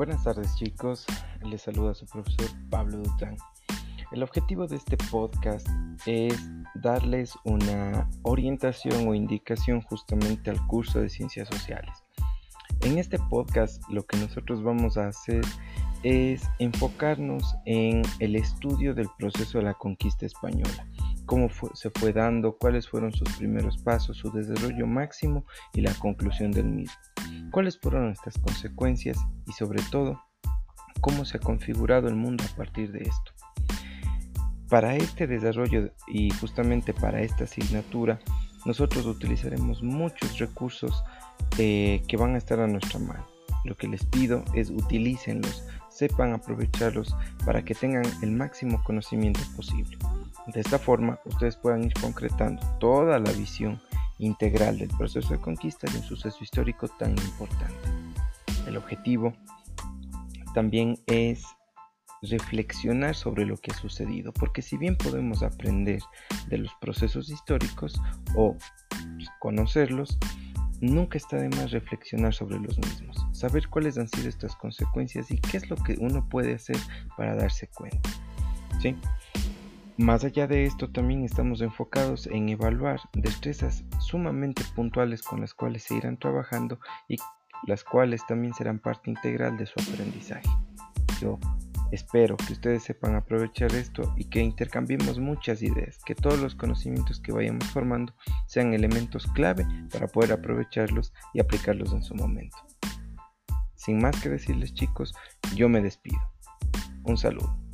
Buenas tardes chicos, les saluda su profesor Pablo Dután. El objetivo de este podcast es darles una orientación o indicación justamente al curso de ciencias sociales. En este podcast lo que nosotros vamos a hacer es enfocarnos en el estudio del proceso de la conquista española, cómo se fue dando, cuáles fueron sus primeros pasos, su desarrollo máximo y la conclusión del mismo, cuáles fueron estas consecuencias y sobre todo cómo se ha configurado el mundo a partir de esto. Para este desarrollo y justamente para esta asignatura, nosotros utilizaremos muchos recursos eh, que van a estar a nuestra mano. Lo que les pido es utilícenlos, sepan aprovecharlos para que tengan el máximo conocimiento posible. De esta forma, ustedes puedan ir concretando toda la visión integral del proceso de conquista de un suceso histórico tan importante. El objetivo también es reflexionar sobre lo que ha sucedido, porque si bien podemos aprender de los procesos históricos o conocerlos, nunca está de más reflexionar sobre los mismos, saber cuáles han sido estas consecuencias y qué es lo que uno puede hacer para darse cuenta. ¿sí? Más allá de esto, también estamos enfocados en evaluar destrezas sumamente puntuales con las cuales se irán trabajando y las cuales también serán parte integral de su aprendizaje. Yo espero que ustedes sepan aprovechar esto y que intercambiemos muchas ideas, que todos los conocimientos que vayamos formando sean elementos clave para poder aprovecharlos y aplicarlos en su momento. Sin más que decirles chicos, yo me despido. Un saludo.